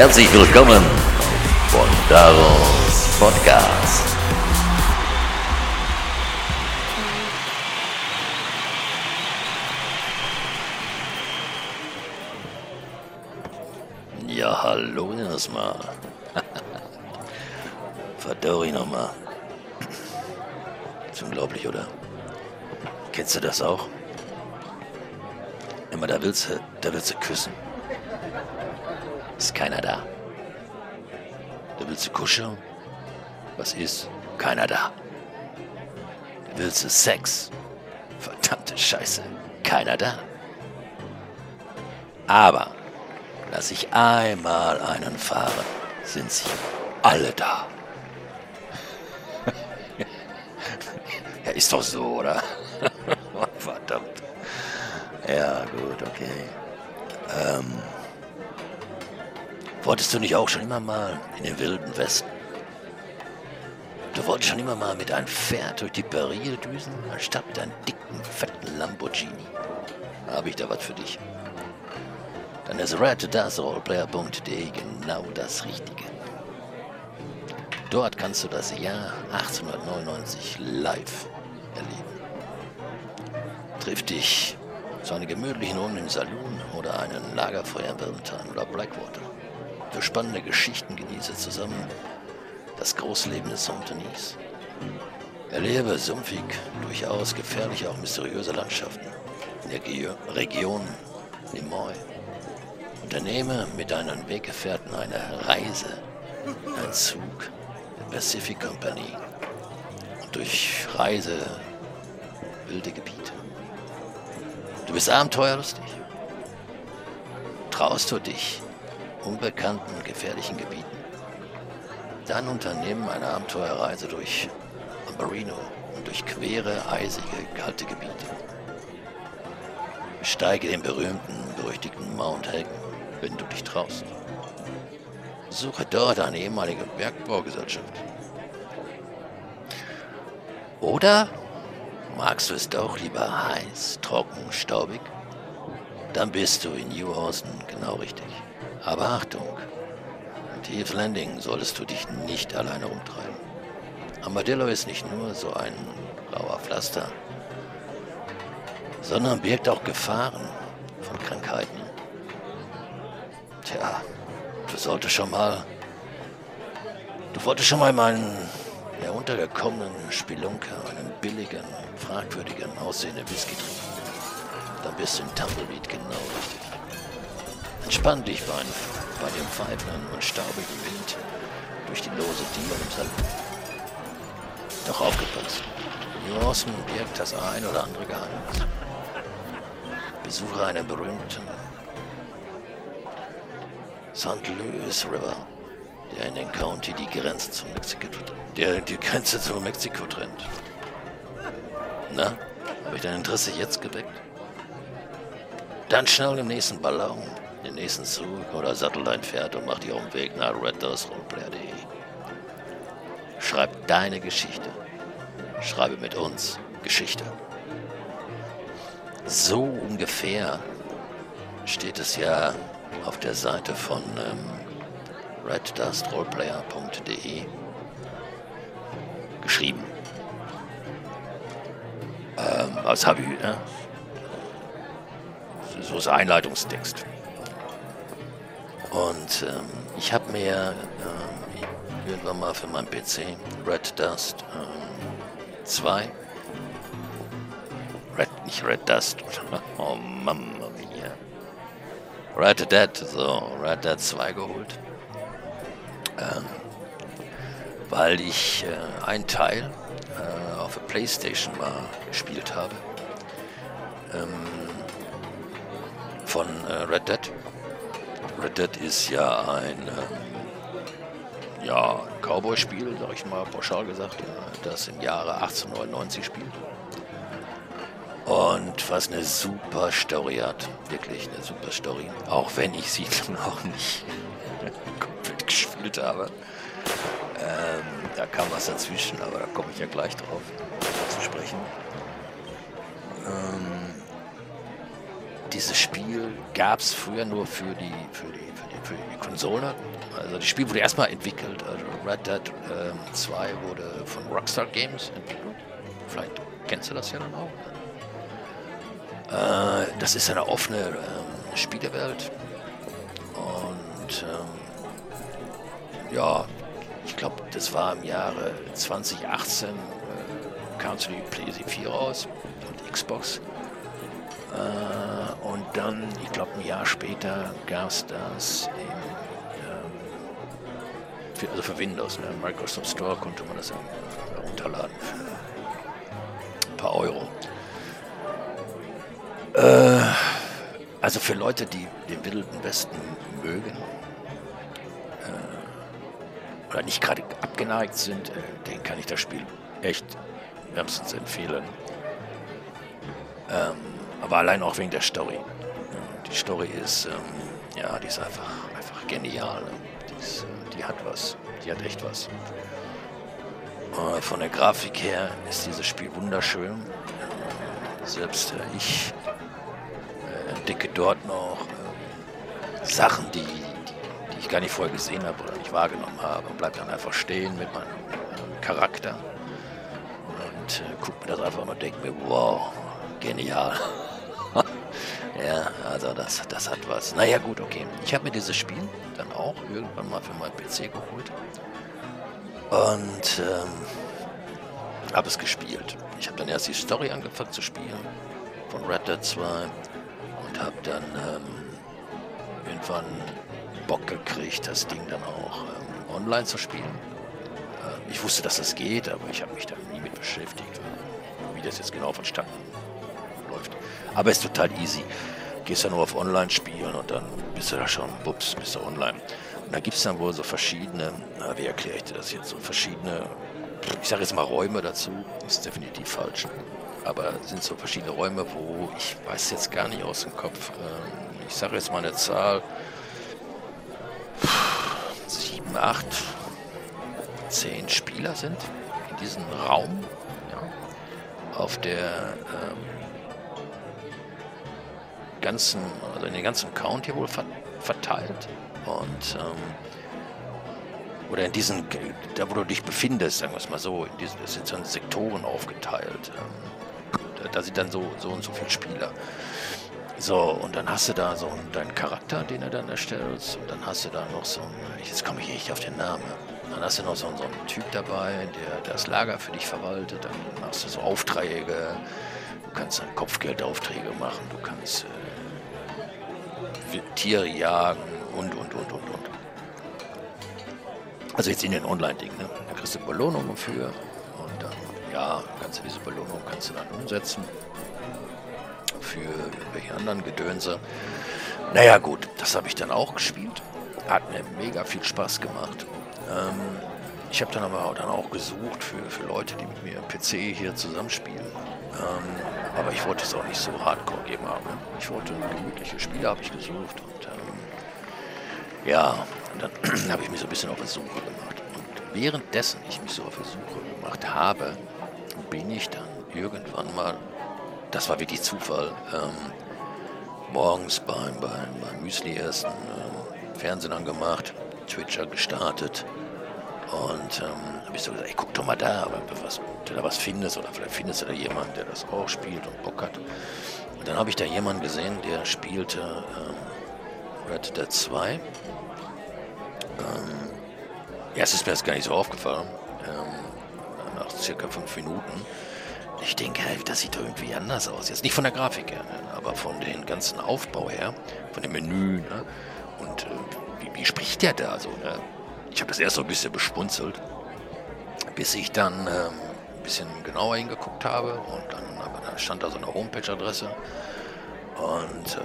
Herzlich willkommen von Daros Podcast. Ja, hallo erstmal. Verdorri nochmal. Ist unglaublich, oder? Kennst du das auch? Immer da willst du, da willst du küssen. Keiner da. Da willst du kuscheln. Was ist? Keiner da. Da willst du Sex. Verdammte Scheiße. Keiner da. Aber lass ich einmal einen fahren, sind sie alle da. ja, ist doch so, oder? Verdammt. Ja, gut, okay. Ähm, wolltest du nicht auch schon immer mal in den wilden Westen? Du wolltest schon immer mal mit einem Pferd durch die Barriere düsen, anstatt mit einem dicken, fetten Lamborghini? Habe ich da was für dich? Dann ist redasroleplayer.de genau das Richtige. Dort kannst du das Jahr 1899 live erleben. Triff dich zu einer gemütlichen Runde im Saloon oder einem Lagerfeuer in Birmingham oder Blackwater. Für spannende Geschichten genieße zusammen das Großleben des Unternies. Erlebe sumpfig, durchaus gefährliche, auch mysteriöse Landschaften in der Ge Region Nimoy. Unternehme mit deinen Weggefährten eine Reise, einen Zug der Pacific Company und durch Reise wilde Gebiete. Du bist abenteuerlustig. Traust du dich unbekannten, gefährlichen Gebieten? Dann unternehmen eine Abenteuerreise durch Ambarino und durch quere, eisige, kalte Gebiete. Besteige den berühmten, berüchtigten Mount Hagen, wenn du dich traust. Suche dort eine ehemalige Bergbaugesellschaft. Oder magst du es doch lieber heiß, trocken, staubig? Dann bist du in New Austin genau richtig. Aber Achtung, in Tief Landing solltest du dich nicht alleine rumtreiben. Armadillo ist nicht nur so ein rauer Pflaster, sondern birgt auch Gefahren von Krankheiten. Tja, du solltest schon mal. Du wolltest schon mal meinen der untergekommenen Spelunker einen billigen, fragwürdigen aussehenden Whisky trinken. Dann bist du in Tumbleweed genau richtig. Entspann dich bei, bei dem pfeifenden und staubigen Wind durch die lose Salon. Doch aufgepasst. Awesome birgt das ein oder andere Geheimnis. Besuche einen berühmten St. Louis River, der in den County die Grenze zu Mexiko, der die Grenze zu Mexiko trennt. Na, habe ich dein Interesse jetzt geweckt? Dann schnell im nächsten Ballon, den nächsten Zug oder sattel dein Pferd und mach dich auf den Weg nach reddorsroleplayer.de. Schreib deine Geschichte. Schreibe mit uns Geschichte. So ungefähr steht es ja auf der Seite von ähm, reddustroleplayer.de geschrieben. Ähm, als habe ich, ne? So ist Einleitungstext. Und ähm, ich habe mir ähm, irgendwann mal für meinen PC Red Dust 2 ähm, Red, nicht Red Dust. Oh Mamma mia. Red Dead, so, Red Dead 2 geholt. Ähm, weil ich äh, einen Teil äh, auf der Playstation mal gespielt habe. Ähm, von äh, Red Dead. Red Dead ist ja ein ähm, ja, Cowboy-Spiel, sag ich mal pauschal gesagt, das im Jahre 1899 spielt. Und was eine super Story hat. Wirklich eine super Story. Auch wenn ich sie noch nicht komplett gespielt habe. Ähm, da kam was dazwischen, aber da komme ich ja gleich drauf zu sprechen. Ähm, dieses Spiel gab es früher nur für die, für, die, für, die, für die Konsole. Also das Spiel wurde erstmal entwickelt. Also Red Dead ähm, 2 wurde von Rockstar Games entwickelt. Vielleicht kennst du das ja dann auch. Äh, das ist eine offene ähm, Spielewelt. Und ähm, ja, ich glaube, das war im Jahre 2018 äh, kam zu die PlayStation 4 raus und Xbox. Äh, dann, ich glaube, ein Jahr später gab es das im, ähm, für, also für Windows. Ne? Microsoft Store konnte man das herunterladen für ein paar Euro. Äh, also für Leute, die den Wilden Westen mögen äh, oder nicht gerade abgeneigt sind, äh, denen kann ich das Spiel echt wärmstens empfehlen. Ähm, aber allein auch wegen der Story. Die Story ist, ähm, ja, die ist einfach, einfach genial. Die, ist, äh, die, hat was. Die hat echt was. Äh, von der Grafik her ist dieses Spiel wunderschön. Äh, selbst äh, ich äh, entdecke dort noch ähm, Sachen, die, die, die, ich gar nicht vorher gesehen habe oder nicht wahrgenommen habe. Und bleib dann einfach stehen mit meinem Charakter und äh, guck mir das einfach mal und denke mir, wow, genial. Ja, also das, das hat was. Naja, gut, okay. Ich habe mir dieses Spiel dann auch irgendwann mal für meinen PC geholt. Und ähm, habe es gespielt. Ich habe dann erst die Story angefangen zu spielen von Red Dead 2 und habe dann ähm, irgendwann Bock gekriegt, das Ding dann auch ähm, online zu spielen. Äh, ich wusste, dass das geht, aber ich habe mich da nie mit beschäftigt, wie das jetzt genau vonstatten läuft. Aber ist total easy. Gehst ja nur auf Online-Spielen und dann bist du da schon, bups, bist du online. Und da gibt es dann wohl so verschiedene, na, wie erkläre ich dir das jetzt, so verschiedene, ich sage jetzt mal Räume dazu, ist definitiv falsch. Aber sind so verschiedene Räume, wo ich weiß jetzt gar nicht aus dem Kopf. Ähm, ich sage jetzt mal eine Zahl, sieben, acht, zehn Spieler sind in diesem Raum. Ja, auf der ähm, ganzen, also in den ganzen County wohl verteilt. Und ähm, oder in diesen, da wo du dich befindest, sagen wir es mal so, in diesen, das sind so in Sektoren aufgeteilt. Ähm, da, da, sind dann so, so und so viele Spieler. So, und dann hast du da so deinen Charakter, den du dann erstellst, und dann hast du da noch so einen, jetzt komme ich nicht auf den Namen, dann hast du noch so, so einen Typ dabei, der das Lager für dich verwaltet, dann machst du so Aufträge, du kannst dann Kopfgeldaufträge machen, du kannst äh, Tiere jagen und, und, und, und, und. Also jetzt in den Online-Dingen, ne? Da kriegst du Belohnungen für und dann, ja, kannst du diese Belohnung kannst du dann umsetzen für irgendwelche anderen Gedönse. Naja gut, das habe ich dann auch gespielt. Hat mir mega viel Spaß gemacht. Ähm, ich habe dann aber auch, dann auch gesucht für, für Leute, die mit mir PC hier zusammenspielen. Ähm, aber ich wollte es auch nicht so hardcore geben haben. Ich wollte gemütliche Spiele, habe ich gesucht. Und ähm, ja, und dann habe ich mich so ein bisschen auf die Suche gemacht. Und währenddessen ich mich so auf die Suche gemacht habe, bin ich dann irgendwann mal, das war wirklich Zufall, ähm, morgens beim, beim, beim Müsli essen, ähm, Fernsehen angemacht, Twitcher gestartet und ähm, ich so gesagt, ey, guck doch mal da, ob du, was, du da was findest oder vielleicht findest du da jemanden, der das auch spielt und Bock hat. Und dann habe ich da jemanden gesehen, der spielte ähm, Red Dead 2. Ähm, es ist mir jetzt gar nicht so aufgefallen. Ähm, nach circa fünf Minuten. Ich denke, das sieht doch irgendwie anders aus. Jetzt nicht von der Grafik her, ne, aber von dem ganzen Aufbau her, von dem Menü. Ne? Und äh, wie, wie, spricht der da so? Ne? Ich habe das erst so ein bisschen bespunzelt, bis ich dann ähm, ein bisschen genauer hingeguckt habe und dann aber da stand da so eine Homepage-Adresse und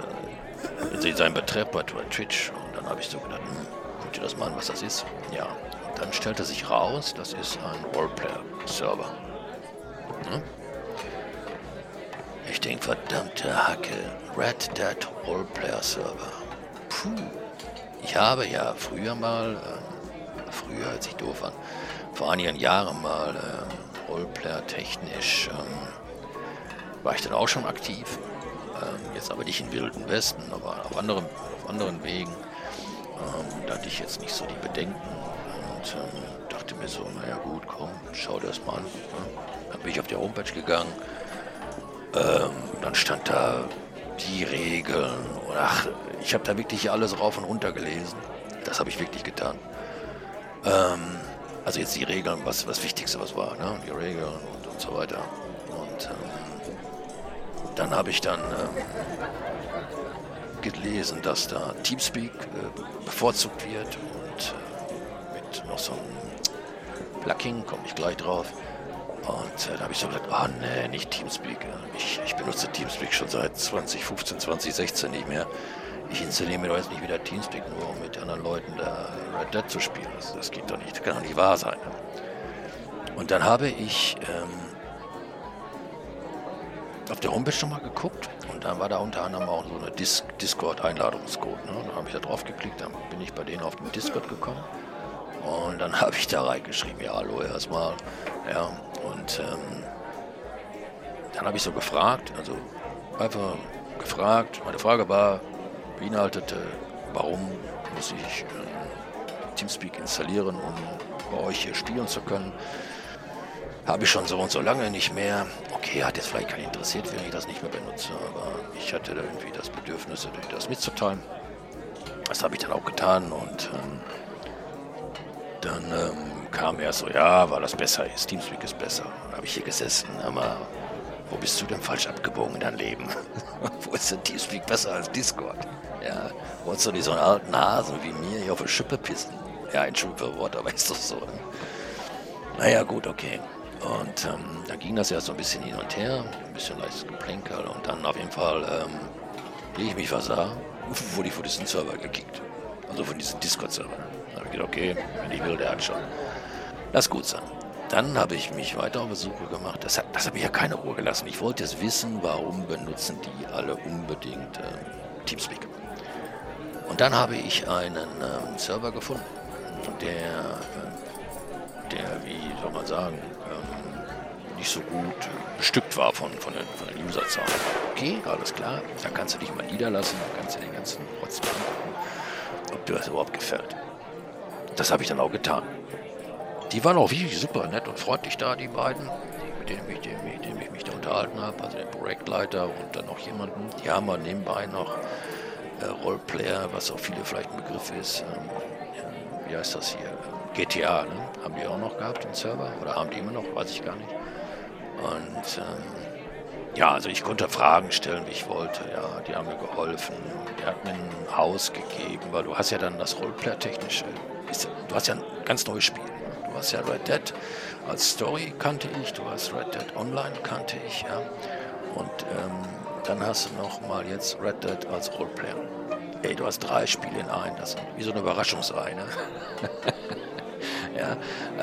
äh, sein Betreff bei Twitch und dann habe ich so gedacht, hm, guck dir das mal an, was das ist. Ja, und dann stellte sich raus, das ist ein Roleplayer-Server. Hm? Ich denke, verdammte Hacke, Red Dead Roleplayer Server. Puh. Ich habe ja früher mal äh, früher, als ich doof war, vor einigen Jahren mal ähm, Roleplayer technisch ähm, war ich dann auch schon aktiv. Ähm, jetzt aber nicht in Wilden Westen, aber auf anderen, auf anderen Wegen. Ähm, da hatte ich jetzt nicht so die Bedenken und ähm, dachte mir so, naja gut, komm, schau das mal an. Ja. Dann bin ich auf die Homepage gegangen. Ähm, dann stand da die Regeln. Und ach, ich habe da wirklich alles rauf und runter gelesen. Das habe ich wirklich getan. Ähm, also jetzt die Regeln, was was Wichtigste was war, ne? die Regeln und, und so weiter. Und ähm, dann habe ich dann ähm, gelesen, dass da Teamspeak äh, bevorzugt wird und äh, mit noch so einem Plugin, komme ich gleich drauf. Und äh, da habe ich so gesagt, oh nee, nicht Teamspeak. Ich, ich benutze Teamspeak schon seit 2015, 2016 nicht mehr. Ich installiere mir doch jetzt nicht wieder Teamspeak, nur um mit anderen Leuten da Red Dead zu spielen. Das, das geht doch nicht, das kann doch nicht wahr sein. Und dann habe ich ähm, auf der Homepage schon mal geguckt und dann war da unter anderem auch so eine Dis Discord-Einladungscode. Ne? Dann habe ich da drauf geklickt, dann bin ich bei denen auf den Discord gekommen und dann habe ich da reingeschrieben, ja hallo erstmal, ja und ähm, dann habe ich so gefragt, also einfach gefragt, meine Frage war, beinhaltete, warum muss ich äh, Teamspeak installieren, um bei euch hier spielen zu können. Habe ich schon so und so lange nicht mehr. Okay, hat jetzt vielleicht keinen interessiert, wenn ich das nicht mehr benutze, aber ich hatte da irgendwie das Bedürfnis, das mitzuteilen. Das habe ich dann auch getan und ähm, dann ähm, kam er so, ja, weil das besser ist, Teamspeak ist besser. Dann habe ich hier gesessen, aber wo bist du denn falsch abgebogen in deinem Leben? wo ist denn Teamspeak besser als Discord? Ja, wolltest du nicht so einen alten Hasen wie mir hier auf die Schippe pissen? Ja, ein Wort, aber ist doch so. Ne? Naja, gut, okay. Und ähm, da ging das ja so ein bisschen hin und her, ein bisschen leichtes Geplänkel und dann auf jeden Fall, ähm, wie ich mich versah, wurde ich von diesem Server gekickt. Also von diesem Discord-Server. Da habe ich gedacht, okay, wenn ich will, der hat schon. Lass gut sein. Dann habe ich mich weiter auf Suche gemacht. Das hat, das hat mich ja keine Ruhe gelassen. Ich wollte jetzt wissen, warum benutzen die alle unbedingt äh, Teamspeak. Und dann habe ich einen ähm, Server gefunden, der, äh, der, wie soll man sagen, ähm, nicht so gut bestückt war von, von, den, von den Userzahlen. Okay, alles klar, da kannst du dich mal niederlassen, da kannst du den ganzen Rotz angucken, ob dir das überhaupt gefällt. Das habe ich dann auch getan. Die waren auch wirklich super nett und freundlich da, die beiden, mit denen ich, mit denen ich mich da unterhalten habe, also den Projektleiter und dann noch jemanden. Die haben wir nebenbei noch äh, Roleplayer, was auch viele vielleicht ein Begriff ist. Ähm, wie heißt das hier? GTA, ne? Haben die auch noch gehabt, den Server? Oder haben die immer noch? Weiß ich gar nicht. Und ähm, ja, also ich konnte Fragen stellen, wie ich wollte. Ja, die haben mir geholfen. Der hat mir ein Haus gegeben, weil du hast ja dann das Roleplayer-technische. Du hast ja ein ganz neues Spiel. Du hast ja Red Dead als Story kannte ich, du hast Red Dead Online kannte ich, ja. Und ähm, dann hast du noch mal jetzt Red Dead als Roleplayer. Ey, du hast drei Spiele in einem. Das ist wie so eine Überraschungsei, ne? ja,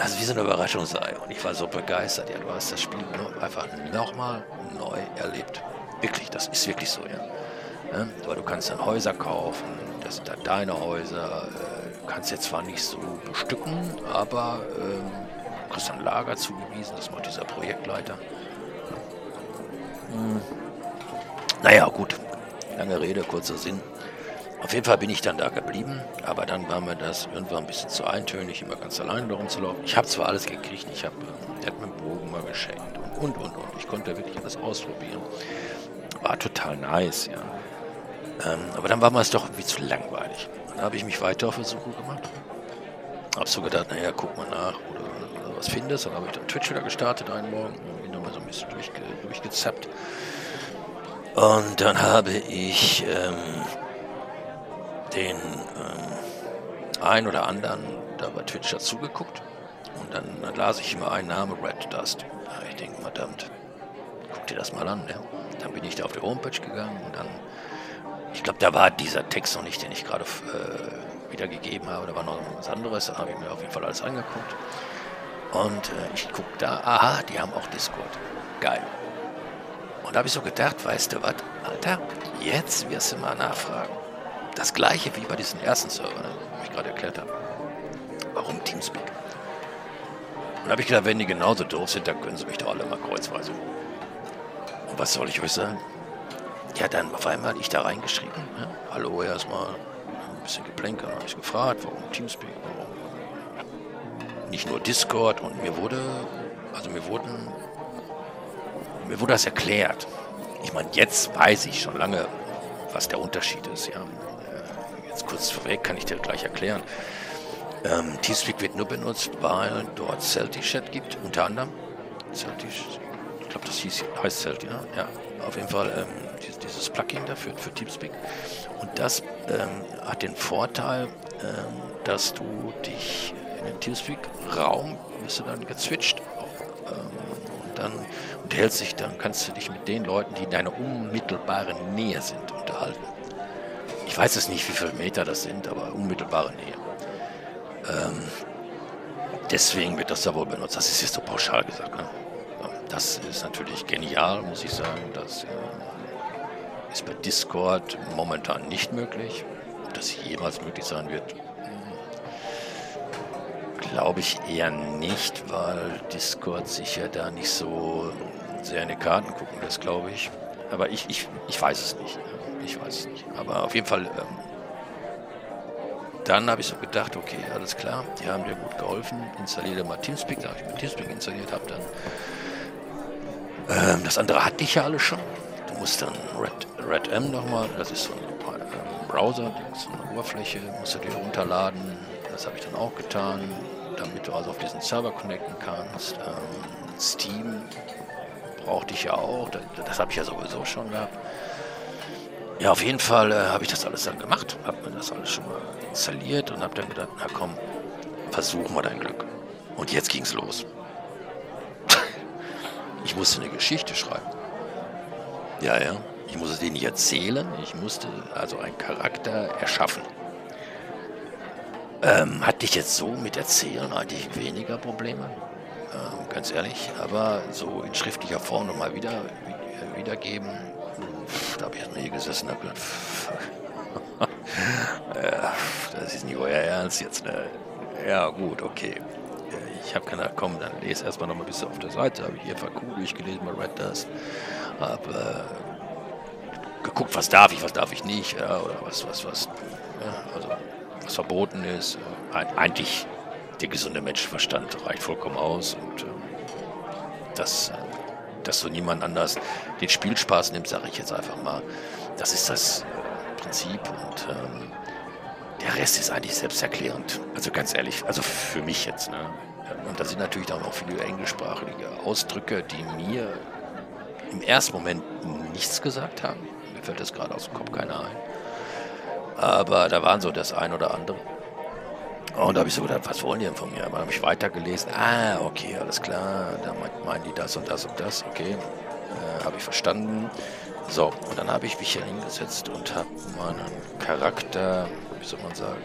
ist wie so eine Überraschungsei. Und ich war so begeistert. Ja, du hast das Spiel einfach nochmal neu erlebt. Wirklich, das ist wirklich so, ja. ja weil du kannst dann Häuser kaufen, das sind dann deine Häuser. Äh, kannst jetzt zwar nicht so bestücken, aber ähm, kriegst ein Lager zugewiesen, das macht dieser Projektleiter. Hm. Naja, gut. Lange Rede, kurzer Sinn. Auf jeden Fall bin ich dann da geblieben, aber dann war mir das irgendwann ein bisschen zu eintönig, immer ganz alleine darum zu laufen. Ich habe zwar alles gekriegt, ich habe, hat mir Bogen mal geschenkt und, und, und, und. Ich konnte wirklich alles ausprobieren. War total nice, ja. Ähm, aber dann war mir es doch irgendwie zu langweilig. Dann habe ich mich weiter auf die Suche gemacht. Habe so gedacht, naja, guck mal nach, oder, oder was findest. Dann habe ich dann Twitch wieder gestartet einen Morgen und bin nochmal so ein bisschen durchge durchgezappt. Und dann habe ich ähm, den ähm, ein oder anderen da bei Twitch dazugeguckt. Und dann, dann, las ich immer einen Namen, Red Dust. Ja, ich denke, verdammt, guck dir das mal an. Ja. Dann bin ich da auf die Homepage gegangen und dann, ich glaube, da war dieser Text noch nicht, den ich gerade äh, wiedergegeben habe. Da war noch was anderes. Dann habe ich mir auf jeden Fall alles angeguckt. Und äh, ich gucke da, aha, die haben auch Discord. Geil. Und da habe ich so gedacht, weißt du was, Alter, jetzt wirst du mal nachfragen. Das gleiche wie bei diesen ersten Servern, ne, die ich gerade erklärt habe. Warum Teamspeak? Und da habe ich gedacht, wenn die genauso doof sind, dann können sie mich doch alle mal kreuzweise. Und was soll ich euch sagen? Ja, dann auf einmal ich da reingeschrieben. Ja, Hallo erstmal, ein bisschen Geplänkel, habe ich gefragt, warum Teamspeak, warum nicht nur Discord und mir wurde, also mir wurden, mir wurde das erklärt. Ich meine, jetzt weiß ich schon lange, was der Unterschied ist. Ja, äh, jetzt kurz vorweg kann ich dir gleich erklären. Ähm, Teamspeak wird nur benutzt, weil dort Celtic-Chat gibt, unter anderem. Celtic, ich glaube, das hieß, heißt Celtic, ja? ja. Auf jeden Fall ähm, dieses Plugin dafür für Teamspeak. Und das ähm, hat den Vorteil, ähm, dass du dich in den Teamspeak-Raum, wirst du dann gezwitscht. Ähm, und dann unterhältst dich, dann kannst du dich mit den Leuten, die in deiner unmittelbaren Nähe sind, unterhalten. Ich weiß es nicht, wie viele Meter das sind, aber unmittelbare Nähe. Ähm, deswegen wird das da wohl benutzt. Das ist jetzt so pauschal gesagt. Ne? Das ist natürlich genial, muss ich sagen. Das äh, ist bei Discord momentan nicht möglich. Ob das jemals möglich sein wird, glaube ich eher nicht, weil Discord sich ja da nicht so sehr in die Karten gucken lässt, glaube ich. Aber ich, ich, ich weiß es nicht. Ich weiß es nicht. Aber auf jeden Fall ähm, dann habe ich so gedacht, okay, alles klar, die haben dir gut geholfen, installiere mal Teamspeak, da habe ich mir Teamspeak installiert, habe dann ähm, das andere hatte ich ja alles schon. Du musst dann Red, Red M nochmal, das ist so ein ähm, Browser, so eine Oberfläche, musst du dir runterladen. Das habe ich dann auch getan, damit du also auf diesen Server connecten kannst. Ähm, Steam brauchte ich ja auch, das, das habe ich ja sowieso schon gehabt. Ja, auf jeden Fall äh, habe ich das alles dann gemacht, habe mir das alles schon mal installiert und habe dann gedacht, na komm, versuchen wir dein Glück. Und jetzt ging's los. Ich musste eine Geschichte schreiben. Ja, ja. Ich musste den nicht erzählen, ich musste also einen Charakter erschaffen. Ähm, hatte ich jetzt so mit Erzählen eigentlich weniger Probleme, ähm, ganz ehrlich. Aber so in schriftlicher Form nochmal wieder, wiedergeben, da habe ich jetzt nie gesessen und gedacht, ja, das ist nicht euer Ernst jetzt, ne? Ja, gut, okay. Ich habe gedacht, komm, dann lese erstmal noch mal ein bisschen auf der Seite. Habe ich hier FAQ durchgelesen bei Red Dust. Habe äh, geguckt, was darf ich, was darf ich nicht. Ja, oder was, was, was, ja, also, was verboten ist. Eigentlich der gesunde Menschenverstand reicht vollkommen aus. Und ähm, das äh, dass so niemand anders den Spielspaß nimmt, sage ich jetzt einfach mal. Das ist das äh, Prinzip und ähm, der Rest ist eigentlich selbsterklärend. Also ganz ehrlich, also für mich jetzt. Ne? Und da sind natürlich auch noch viele englischsprachige Ausdrücke, die mir im ersten Moment nichts gesagt haben. Mir fällt das gerade aus dem Kopf keiner ein. Aber da waren so das ein oder andere. Und da habe ich so gedacht, was wollen die denn von mir? Dann habe ich weitergelesen. Ah, okay, alles klar. Da meinen die das und das und das. Okay, äh, habe ich verstanden. So, und dann habe ich mich hier hingesetzt und habe meinen Charakter, wie soll man sagen,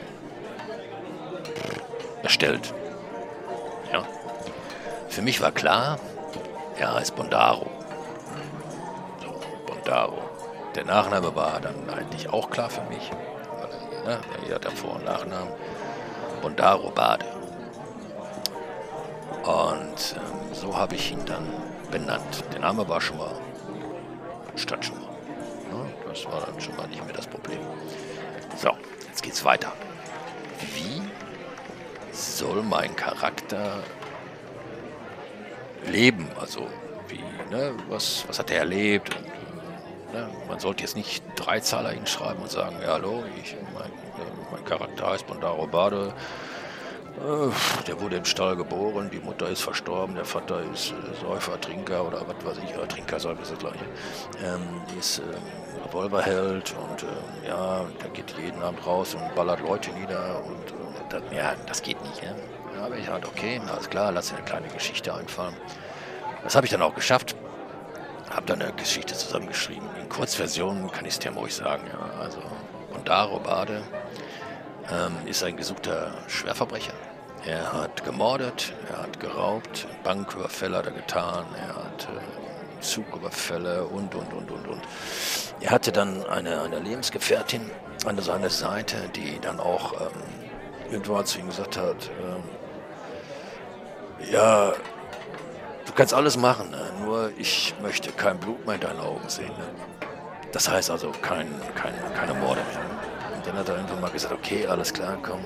erstellt. Für mich war klar, er heißt Bondaro. So, Bondaro. Der Nachname war dann eigentlich auch klar für mich. Ne, er hat ja Vor- und Nachnamen. Bondaro Bade. Und ähm, so habe ich ihn dann benannt. Der Name war schon mal, stand schon mal. Ne? Das war dann schon mal nicht mehr das Problem. So, jetzt geht's weiter. Wie soll mein Charakter leben? Also, wie, ne? was, was hat er erlebt? Und, äh, ne? Man sollte jetzt nicht drei Zahler hinschreiben und sagen, ja, hallo, ich, mein, mein Charakter heißt Bondaro Bade. Äh, der wurde im Stall geboren, die Mutter ist verstorben, der Vater ist äh, Säufer, Trinker oder was weiß ich, Trinker, Säufer ist das gleiche. Ähm, ist ähm, Revolverheld und ähm, ja, der geht jeden Abend raus und ballert Leute nieder und äh, das, ja, das geht nicht. Ne? Ja, aber ich halt, okay, alles klar, lass dir eine kleine Geschichte einfallen. Das habe ich dann auch geschafft. Habe dann eine Geschichte zusammengeschrieben. In Kurzversion kann ich es dir ruhig sagen. Ja. Also Bondaro Bade ähm, ist ein gesuchter Schwerverbrecher. Er hat gemordet, er hat geraubt, Banküberfälle hat er getan, er hat äh, Zugüberfälle und, und, und, und, und. Er hatte dann eine, eine Lebensgefährtin an seiner Seite, die dann auch ähm, irgendwann zu ihm gesagt hat, ähm, ja, du kannst alles machen, ne? nur ich möchte kein Blut mehr in deinen Augen sehen. Ne? Das heißt also kein, kein, keine Morde mehr. Und dann hat er irgendwann mal gesagt, okay, alles klar, komm,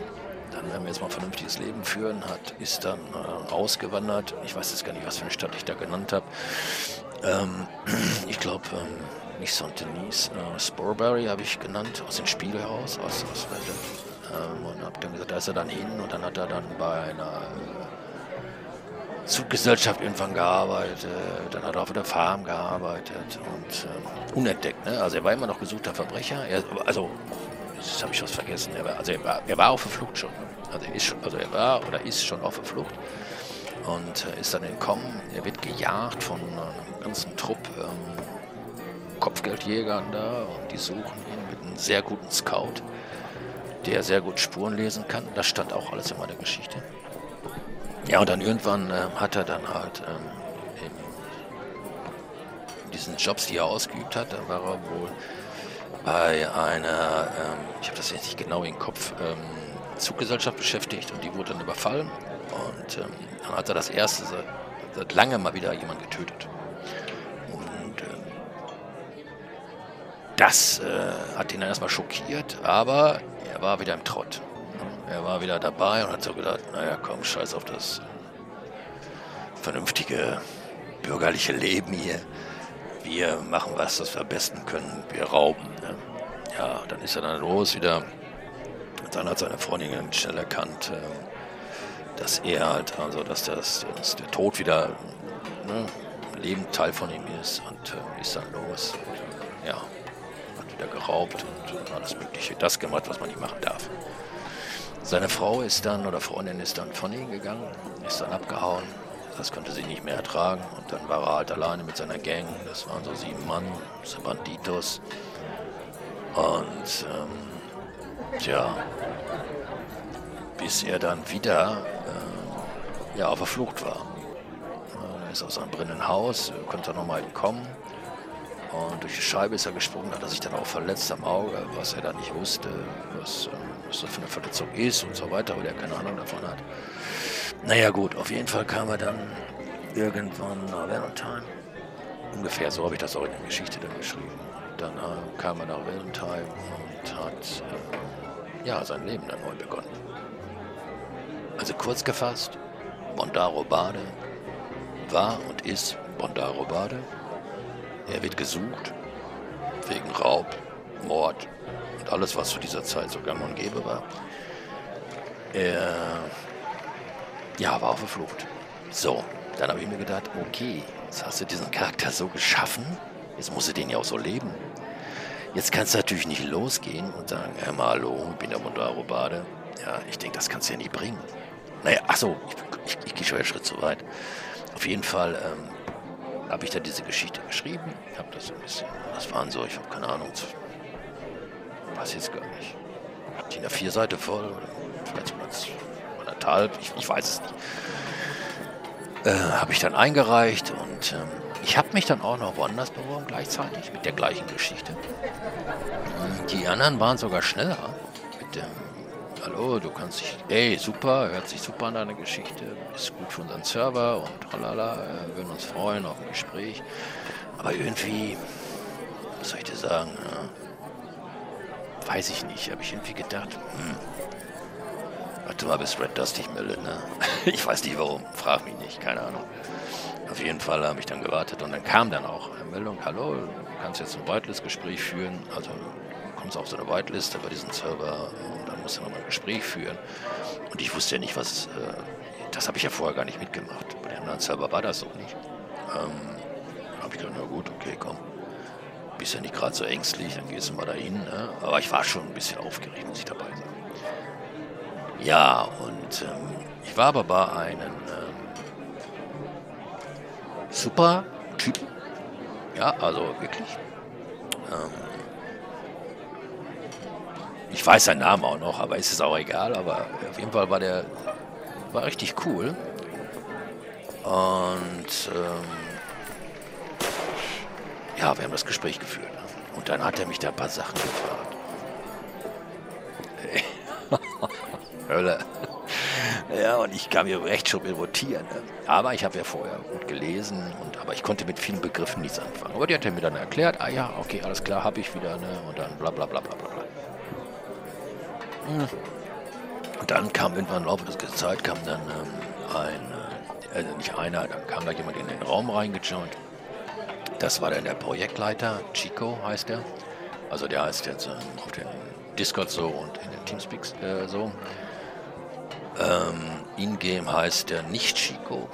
dann werden wir jetzt mal ein vernünftiges Leben führen. Hat, ist dann äh, ausgewandert. Ich weiß jetzt gar nicht, was für eine Stadt ich da genannt habe. Ähm, ich glaube, ähm, nicht St. Denis, äh, Sporbury habe ich genannt, aus dem Spiel aus, aus ähm, und habe dann gesagt, da ist er dann hin und dann hat er dann bei einer äh, Zuggesellschaft irgendwann gearbeitet, dann hat er auf der Farm gearbeitet und ähm, unentdeckt. Ne? Also er war immer noch gesuchter Verbrecher. Er, also das habe ich was vergessen. Er war, also er war, er war auf der Flucht schon. Also er, ist schon, also er war oder ist schon auf der Flucht und äh, ist dann entkommen. Er wird gejagt von einem ganzen Trupp ähm, Kopfgeldjägern da und die suchen ihn mit einem sehr guten Scout, der sehr gut Spuren lesen kann. Das stand auch alles in meiner Geschichte. Ja, und dann irgendwann äh, hat er dann halt ähm, in diesen Jobs, die er ausgeübt hat, da war er wohl bei einer, ähm, ich habe das jetzt nicht genau im Kopf, ähm, Zuggesellschaft beschäftigt und die wurde dann überfallen. Und ähm, dann hat er das erste seit, seit langem mal wieder jemand getötet. Das äh, hat ihn dann erstmal schockiert, aber er war wieder im Trott. Er war wieder dabei und hat so gedacht, naja komm, scheiß auf das vernünftige bürgerliche Leben hier. Wir machen was, das wir am besten können. Wir rauben. Ne? Ja, dann ist er dann los wieder. Dann hat seine Freundin schnell erkannt, äh, dass er halt, also dass, das, dass der Tod wieder ne, Leben Teil von ihm ist und äh, ist dann los. Und, ja, wieder geraubt und alles Mögliche. Das gemacht, was man nicht machen darf. Seine Frau ist dann, oder Freundin ist dann von ihm gegangen, ist dann abgehauen. Das konnte sie nicht mehr ertragen. Und dann war er halt alleine mit seiner Gang. Das waren so sieben Mann, so Banditos. Und, ähm, tja, bis er dann wieder äh, ja, auf der Flucht war. Er ist aus einem brennenden Haus, konnte nochmal entkommen und durch die Scheibe ist er gesprungen, hat er sich dann auch verletzt am Auge, was er dann nicht wusste, was, ähm, was das für eine Verletzung ist und so weiter, weil er keine Ahnung davon hat. Naja gut, auf jeden Fall kam er dann irgendwann nach Valentine. Ungefähr so habe ich das auch in der Geschichte dann geschrieben. Dann äh, kam er nach Valentine und hat äh, ja, sein Leben dann neu begonnen. Also kurz gefasst, Bondaro Bade war und ist Bondaro Bade er wird gesucht wegen Raub, Mord und alles, was zu dieser Zeit so gang und gäbe war. Er ja, war auf der Flucht. So, dann habe ich mir gedacht, okay, jetzt hast du diesen Charakter so geschaffen, jetzt musst du den ja auch so leben. Jetzt kannst du natürlich nicht losgehen und sagen, hör mal, hallo, ich bin der Mondaro Bade. Ja, ich denke, das kannst du ja nicht bringen. Naja, achso, ich, ich, ich gehe schon einen Schritt zu weit. Auf jeden Fall ähm, habe ich da diese Geschichte geschrieben. Ich habe das ein bisschen, das waren so, ich habe keine Ahnung, weiß jetzt gar nicht. Hat die eine Vierseite voll, vielleicht sogar anderthalb, ich, ich weiß es nicht. Äh, habe ich dann eingereicht und ähm, ich habe mich dann auch noch woanders beworben gleichzeitig mit der gleichen Geschichte. Die anderen waren sogar schneller mit dem hallo, du kannst dich, ey, super, hört sich super an deine Geschichte, ist gut für unseren Server und tralala, wir würden uns freuen auf ein Gespräch. Aber irgendwie, was soll ich dir sagen, ja, weiß ich nicht, habe ich irgendwie gedacht, hm, warte mal, bis Red Dust dich meldet, ne? ich weiß nicht warum, frag mich nicht, keine Ahnung. Auf jeden Fall habe ich dann gewartet und dann kam dann auch eine Meldung, hallo, du kannst jetzt ein Whitelist-Gespräch führen, also du kommst auf so eine Whiteliste bei diesem Server musste nochmal ein Gespräch führen. Und ich wusste ja nicht, was. Äh, das habe ich ja vorher gar nicht mitgemacht. Bei dem anderen Server war das auch nicht. Ähm, habe ich gedacht, na gut, okay, komm. Bist ja nicht gerade so ängstlich, dann gehst du mal dahin. Ne? Aber ich war schon ein bisschen aufgeregt, muss ich dabei sagen. Ja, und ähm, ich war aber bei einem ähm, super Typen. Ja, also wirklich. Ähm, ich weiß seinen Namen auch noch, aber ist es auch egal. Aber auf jeden Fall war der war richtig cool. Und ähm, ja, wir haben das Gespräch geführt. Und dann hat er mich da ein paar Sachen gefragt. Hölle. Ja, und ich kam mir recht schon mit rotieren. Ne? Aber ich habe ja vorher gut gelesen, und, aber ich konnte mit vielen Begriffen nichts anfangen. Aber die hat er mir dann erklärt, ah ja, okay, alles klar, habe ich wieder, ne? Und dann bla bla bla bla bla. Und dann kam irgendwann im Laufe der Zeit kam dann ähm, ein, äh, also nicht einer, dann kam da jemand in den Raum reingejoint. Das war dann der Projektleiter, Chico heißt er. Also der heißt jetzt ähm, auf dem Discord so und in den Teamspeaks äh, so. Ähm, In-game heißt er nicht Chico.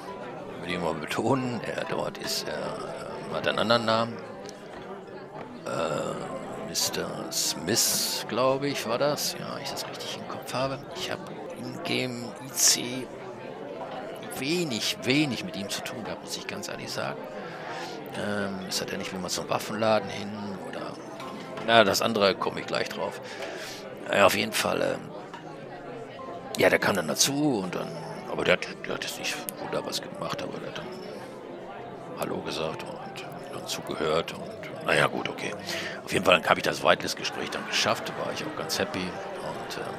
Will ich mal betonen. Er dort ist, er äh, hat einen anderen Namen. Äh, Mr. Smith, glaube ich, war das. Ja, ich das richtig im Kopf habe. Ich habe In-game IC wenig, wenig mit ihm zu tun gehabt, muss ich ganz ehrlich sagen. Ähm, ist hat er nicht wie man zum Waffenladen hin oder. Na, das andere komme ich gleich drauf. Ja, auf jeden Fall. Ähm, ja, der kam dann dazu und dann, aber der der hat jetzt nicht wunderbar was gemacht, aber der hat dann Hallo gesagt und dann zugehört und naja, gut, okay. Auf jeden Fall habe ich das Whitelist-Gespräch dann geschafft, war ich auch ganz happy und ähm,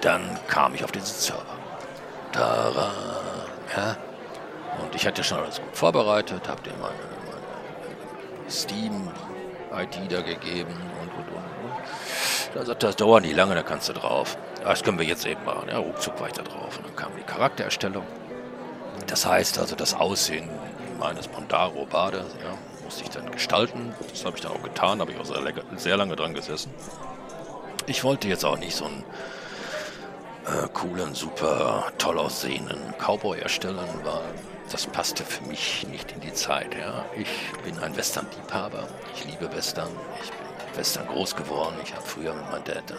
dann kam ich auf diesen Server. Tara, ja. Und ich hatte schon alles gut vorbereitet, habe dir meine, meine Steam-ID da gegeben und und und da sagt er, das dauert nicht lange, da kannst du drauf. Das können wir jetzt eben machen. Ja, ruckzuck war ich da drauf. Und dann kam die Charaktererstellung. Das heißt also, das Aussehen meines Mondaro Bade, ja, musste ich dann gestalten. Das habe ich dann auch getan, habe ich auch sehr, sehr, lange dran gesessen. Ich wollte jetzt auch nicht so einen äh, coolen, super toll aussehenden Cowboy erstellen, weil das passte für mich nicht in die Zeit. Ja. Ich bin ein Western-Liebhaber. Ich liebe Western. Ich bin Western groß geworden. Ich habe früher mit meinem Dad, äh,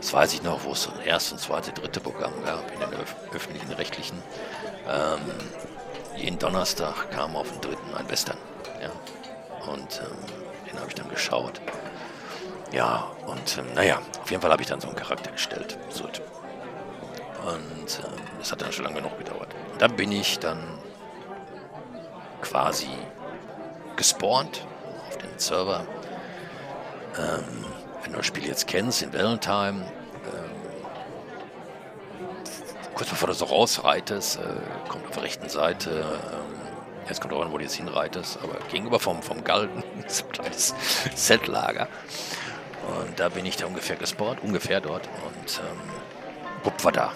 das weiß ich noch, wo es so ein erstes und zweite, dritte Programm gab in den öf öffentlichen, rechtlichen. Ähm, jeden Donnerstag kam auf den dritten ein Western. Ja. Und ähm, den habe ich dann geschaut. Ja, und ähm, naja, auf jeden Fall habe ich dann so einen Charakter gestellt. So. Und ähm, das hat dann schon lange genug gedauert. Und dann bin ich dann quasi gespawnt auf den Server ähm, wenn du das Spiel jetzt kennst, in Valentine, ähm, kurz bevor du so rausreitest, äh, kommt auf der rechten Seite, ähm, jetzt kommt auch an, wo du jetzt hinreitest, aber gegenüber vom, vom Galgen ist ein kleines Zeltlager. Und da bin ich da ungefähr gespawnt, ungefähr dort. Und ähm, war da.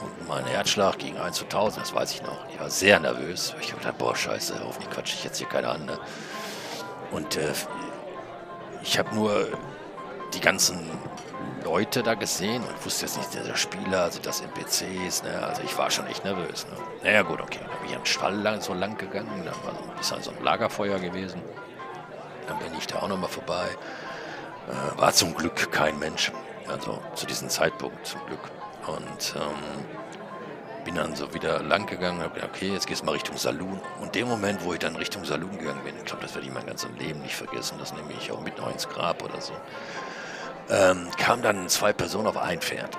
Und mein Herzschlag ging 1 zu 1000, das weiß ich noch. Ich war sehr nervös. Ich habe gedacht, boah, scheiße, hoffentlich quatsche ich jetzt hier keine an. Und äh, ich habe nur die ganzen Leute da gesehen und wusste jetzt nicht, der Spieler, sind das NPCs, ne? Also ich war schon echt nervös. Ne? Naja gut, okay. Dann bin ich am Stall lang, so lang gegangen, dann war so ein, so ein Lagerfeuer gewesen. Dann bin ich da auch nochmal vorbei. Äh, war zum Glück kein Mensch. Also zu diesem Zeitpunkt zum Glück. Und ähm, bin dann so wieder lang gegangen habe gedacht, okay, jetzt gehst du mal Richtung Saloon. Und dem Moment, wo ich dann Richtung Saloon gegangen bin, ich glaube, das werde ich mein ganzes Leben nicht vergessen, das nehme ich auch mit noch ins Grab oder so, ähm, kamen dann zwei Personen auf ein Pferd.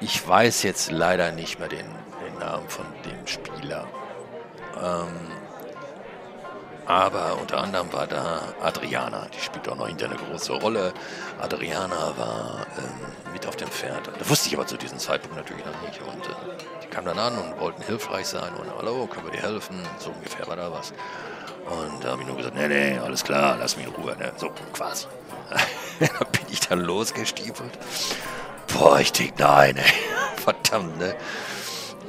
Ich weiß jetzt leider nicht mehr den, den Namen von dem Spieler. Ähm, aber unter anderem war da Adriana, die spielt auch noch hinter eine große Rolle. Adriana war ähm, mit auf dem Pferd. Das wusste ich aber zu diesem Zeitpunkt natürlich noch nicht. Und äh, die kamen dann an und wollten hilfreich sein. Und hallo, können wir dir helfen? So ungefähr war da was. Und da habe ich nur gesagt, nee, nee, alles klar, lass mich in Ruhe. Ne? So quasi. da bin ich dann losgestiefelt. Boah, ich denke, nein, ey. verdammt, ne?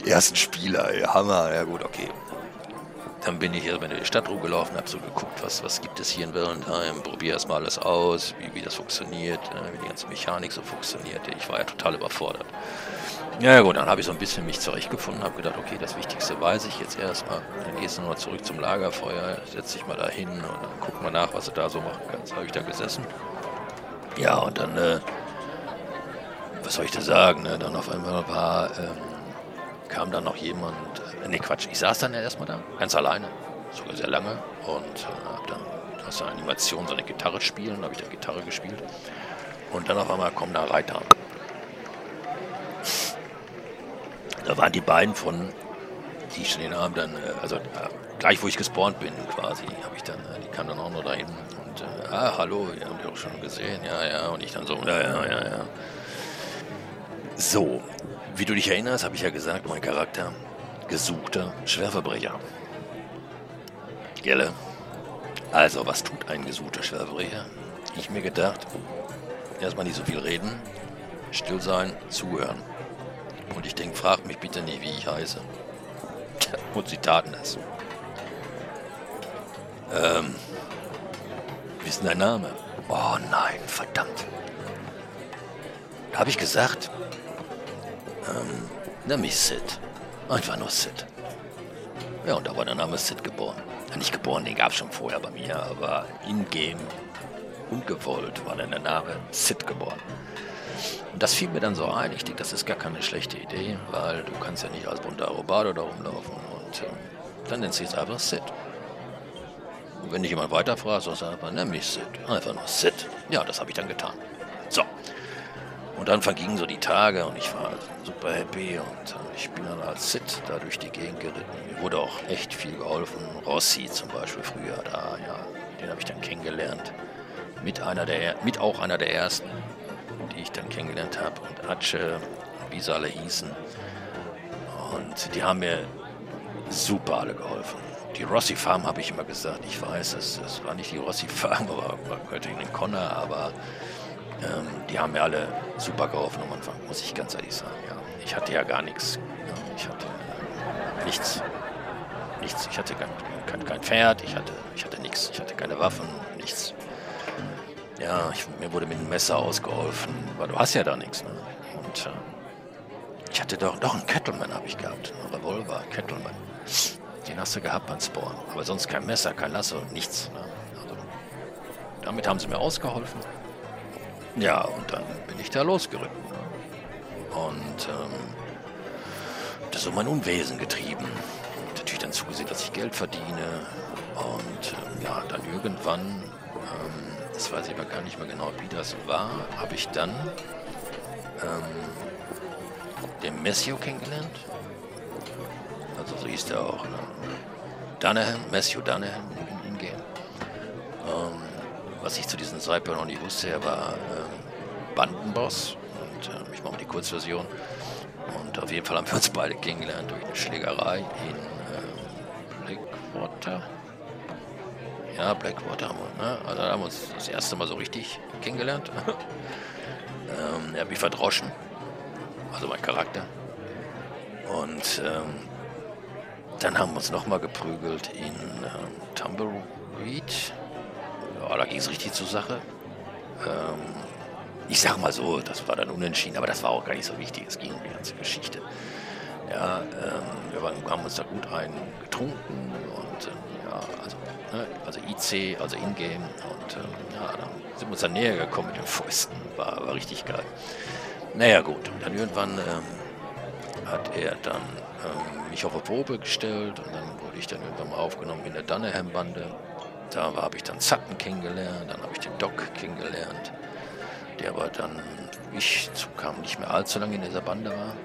Ersten Spieler, ey, Hammer. Ja gut, okay. Dann bin ich erstmal in die Stadt rumgelaufen, habe so geguckt, was, was gibt es hier in Valentine, probiere erstmal alles aus, wie, wie das funktioniert, wie die ganze Mechanik so funktioniert. Ich war ja total überfordert. Ja gut, dann habe ich so ein bisschen mich zurechtgefunden, habe gedacht, okay, das Wichtigste weiß ich jetzt erstmal. Dann gehst du nochmal zurück zum Lagerfeuer, setz dich mal da hin und dann guck mal nach, was du da so machen kannst. Habe ich da gesessen. Ja, und dann, äh, was soll ich da sagen, ne? dann auf einmal war, ähm, kam dann noch jemand, äh, nee Quatsch, ich saß dann erstmal da, ganz alleine, sogar sehr lange und äh, habe dann, du eine Animation, so eine Gitarre spielen, habe ich da Gitarre gespielt und dann auf einmal kommen da Reiter. Da waren die beiden von, die ich den Abend dann, äh, also äh, gleich wo ich gespawnt bin quasi, habe ich dann, äh, die kamen dann auch noch dahin und, äh, ah, hallo, ihr habt die auch schon gesehen, ja, ja, und ich dann so, ja, ja, ja, ja So, wie du dich erinnerst, habe ich ja gesagt, mein Charakter, gesuchter Schwerverbrecher. Gelle? Also, was tut ein gesuchter Schwerverbrecher? Ich mir gedacht, erstmal nicht so viel reden, still sein, zuhören. Und ich denke, frag mich bitte nicht, wie ich heiße. Und sie taten es. Ähm, ist denn dein Name? Oh nein, verdammt. Da habe ich gesagt, ähm, nenn mich Sid. Einfach nur Sid. Ja, und da war der Name Sid geboren. Ja, nicht geboren, den gab es schon vorher bei mir, aber in-game, ungewollt, war dann der Name Sid geboren. Und das fiel mir dann so ein. Ich denke, das ist gar keine schlechte Idee, weil du kannst ja nicht als bunter Aerobado da rumlaufen. Und äh, dann nennst du es einfach Sid. Und wenn dich jemand weiterfragt, sagst du einfach, nenn mich Sid. Einfach nur Sid. Ja, das habe ich dann getan. So. Und dann vergingen so die Tage und ich war super happy und äh, ich bin dann als Sid da durch die Gegend geritten. Mir wurde auch echt viel geholfen. Rossi zum Beispiel früher da, ja, den habe ich dann kennengelernt. Mit einer der, mit auch einer der ersten die ich dann kennengelernt habe, und Atsche, wie sie alle hießen. Und die haben mir super alle geholfen. Die Rossi Farm habe ich immer gesagt. Ich weiß, es, es war nicht die Rossi Farm, aber den Connor, aber ähm, die haben mir alle super geholfen am Anfang, muss ich ganz ehrlich sagen. Ja. Ich hatte ja gar nichts. Ja, ich hatte nichts. Nichts. Ich hatte kein, kein, kein Pferd, ich hatte, ich hatte nichts. Ich hatte keine Waffen, nichts. Ja, ich, mir wurde mit dem Messer ausgeholfen, weil du hast ja da nichts. Ne? Und äh, ich hatte doch, doch einen Kettleman habe ich gehabt, einen Revolver, Kettleman. Den hast du gehabt beim Spawn, aber sonst kein Messer, kein Lasso, nichts. Ne? Also, damit haben sie mir ausgeholfen. Ja, und dann bin ich da losgeritten. Ne? Und ähm, das so mein Unwesen getrieben. Und natürlich dann zugesehen, dass ich Geld verdiene. Und ähm, ja, dann irgendwann ähm, das weiß ich aber gar nicht mehr genau, wie das war, habe ich dann ähm, den Messio kennengelernt. Also so hieß der auch. Ne? Dunahan, Messio Dunahan in Ingame. Ähm, was ich zu diesem Zeitpunkt noch nicht wusste, er war ähm, Bandenboss. Und äh, ich mache mal die Kurzversion. Und auf jeden Fall haben wir uns beide kennengelernt durch eine Schlägerei in äh, Blackwater. Ja, Blackwater haben wir. Ne? Also da haben wir uns das erste Mal so richtig kennengelernt. ähm, er hat mich verdroschen. Also mein Charakter. Und ähm, dann haben wir uns nochmal geprügelt in ähm, Tumbleweed. Ja, da ging es richtig zur Sache. Ähm, ich sag mal so, das war dann unentschieden, aber das war auch gar nicht so wichtig. Es ging um die ganze Geschichte. Ja, ähm, wir waren, haben uns da gut eingetrunken und äh, ja, also Ne? Also IC, also Ingame. Und ähm, ja, dann sind wir uns dann näher gekommen mit den Fäusten. War, war richtig geil. Naja, gut. Und dann irgendwann ähm, hat er dann mich auf eine Probe gestellt und dann wurde ich dann irgendwann mal aufgenommen in der Dunham-Bande. Da habe ich dann Sutton kennengelernt, dann habe ich den Doc kennengelernt, der aber dann, ich zukam, nicht mehr allzu lange in dieser Bande war.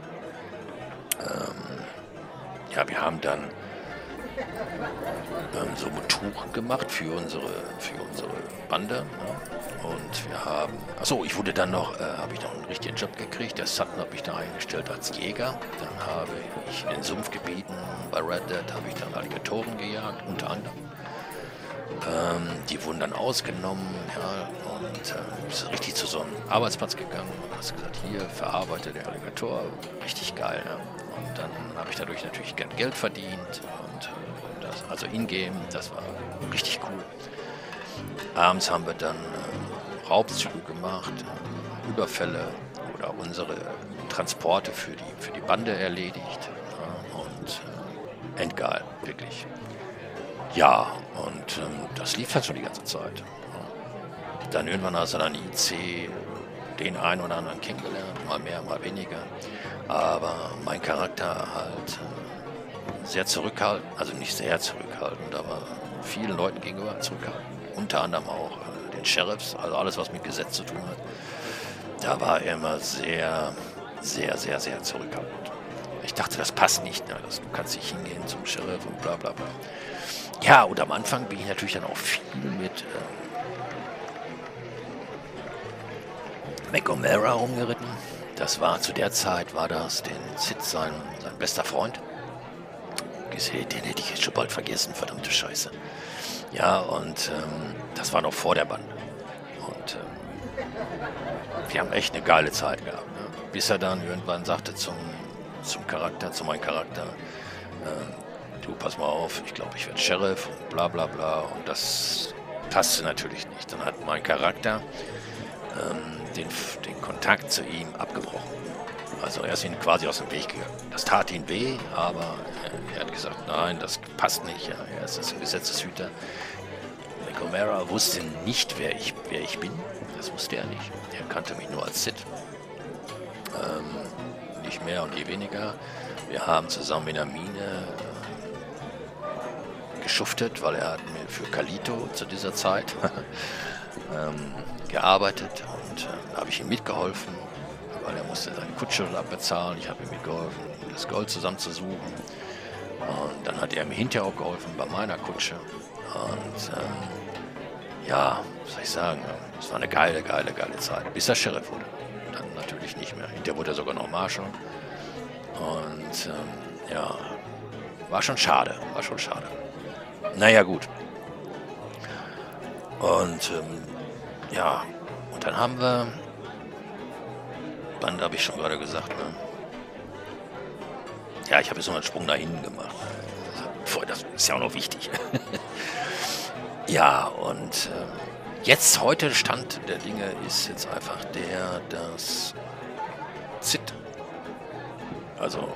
Ähm, ja, wir haben dann ähm, so Tuch gemacht für unsere, für unsere Bande. Ne? Und wir haben, achso, ich wurde dann noch, äh, habe ich noch einen richtigen Job gekriegt. Der Sutton habe ich da eingestellt als Jäger. Dann habe ich in den Sumpfgebieten bei Red Dead habe ich dann Alligatoren gejagt, unter anderem. Ähm, die wurden dann ausgenommen, ja, und äh, ist richtig zu so einem Arbeitsplatz gegangen und hast gesagt, hier verarbeitet der Alligator, richtig geil. Ja. Und dann habe ich dadurch natürlich Geld verdient also in-game, das war richtig cool. Abends haben wir dann äh, Raubzüge gemacht, äh, Überfälle oder unsere Transporte für die, für die Bande erledigt ja, und äh, endgeil, wirklich. Ja, und ähm, das lief halt schon die ganze Zeit. Dann irgendwann hast du dann IC den einen oder anderen kennengelernt, mal mehr, mal weniger. Aber mein Charakter halt äh, sehr zurückhaltend, also nicht sehr zurückhaltend, aber vielen Leuten gegenüber zurückhaltend. Unter anderem auch äh, den Sheriffs, also alles, was mit Gesetz zu tun hat. Da war er immer sehr, sehr, sehr, sehr zurückhaltend. Ich dachte, das passt nicht. Ne? Das, du kannst nicht hingehen zum Sheriff und bla bla bla. Ja, und am Anfang bin ich natürlich dann auch viel mit ähm, Mac O'Mara rumgeritten. Das war zu der Zeit, war das den Sid sein, sein bester Freund. Den hätte ich jetzt schon bald vergessen, verdammte Scheiße. Ja, und ähm, das war noch vor der Bande. Und ähm, wir haben echt eine geile Zeit gehabt. Ne? Bis er dann irgendwann sagte zum, zum Charakter, zu meinem Charakter, äh, du pass mal auf, ich glaube, ich werde Sheriff und bla bla bla. Und das passte natürlich nicht. Dann hat mein Charakter ähm, den, den Kontakt zu ihm abgebrochen. Also er ist ihm quasi aus dem Weg gegangen. Das tat ihm weh, aber er, hat gesagt, nein, das passt nicht. Er ist ein Gesetzeshüter. Gomera wusste nicht, wer ich, wer ich bin. Das wusste er nicht. Er kannte mich nur als Sid. Ähm, nicht mehr und je weniger. Wir haben zusammen in der Mine äh, geschuftet, weil er hat mir für Kalito zu dieser Zeit ähm, gearbeitet und äh, habe ich ihm mitgeholfen, weil er musste seine Kutsche abbezahlen. Ich habe ihm mitgeholfen, das Gold zusammenzusuchen. Und dann hat er mir hinterher auch geholfen bei meiner Kutsche. Und ähm, ja, was soll ich sagen, es war eine geile, geile, geile Zeit, bis er Sheriff wurde. Dann natürlich nicht mehr. Hinterher wurde er sogar noch Marshal. Und ähm, ja, war schon schade, war schon schade. Naja, gut. Und ähm, ja, und dann haben wir, Band habe ich schon gerade gesagt, ne? Ja, ich habe jetzt noch einen Sprung nach hinten gemacht. Das ist ja auch noch wichtig. ja, und äh, jetzt, heute Stand der Dinge ist jetzt einfach der, dass Zit, also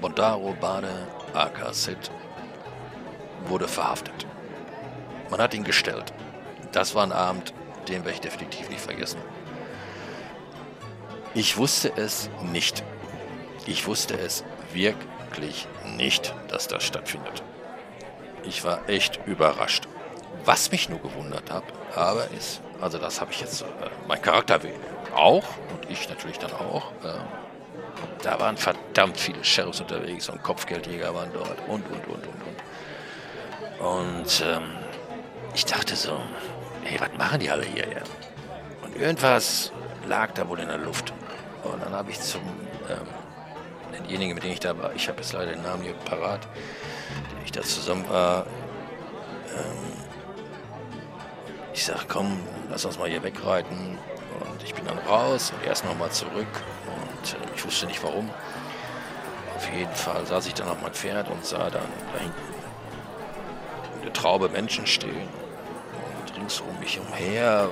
Bondaro Bade aka Sid, wurde verhaftet. Man hat ihn gestellt. Das war ein Abend, den werde ich definitiv nicht vergessen. Ich wusste es nicht. Ich wusste es wirklich nicht, dass das stattfindet. Ich war echt überrascht. Was mich nur gewundert hat, aber ist, also das habe ich jetzt, äh, mein Charakter auch und ich natürlich dann auch. Äh, da waren verdammt viele Sheriffs unterwegs und Kopfgeldjäger waren dort und, und, und, und, und. Und ähm, ich dachte so, hey, was machen die alle hier? Ja? Und irgendwas lag da wohl in der Luft. Und dann habe ich zum ähm, denjenigen, mit dem ich da war, ich habe jetzt leider den Namen hier parat, den ich da zusammen war, ähm, ich sag, komm, lass uns mal hier wegreiten. Und ich bin dann raus und erst nochmal zurück. Und äh, ich wusste nicht warum. Auf jeden Fall saß ich dann auf mein Pferd und sah dann da hinten eine Traube Menschen stehen rings um mich umher.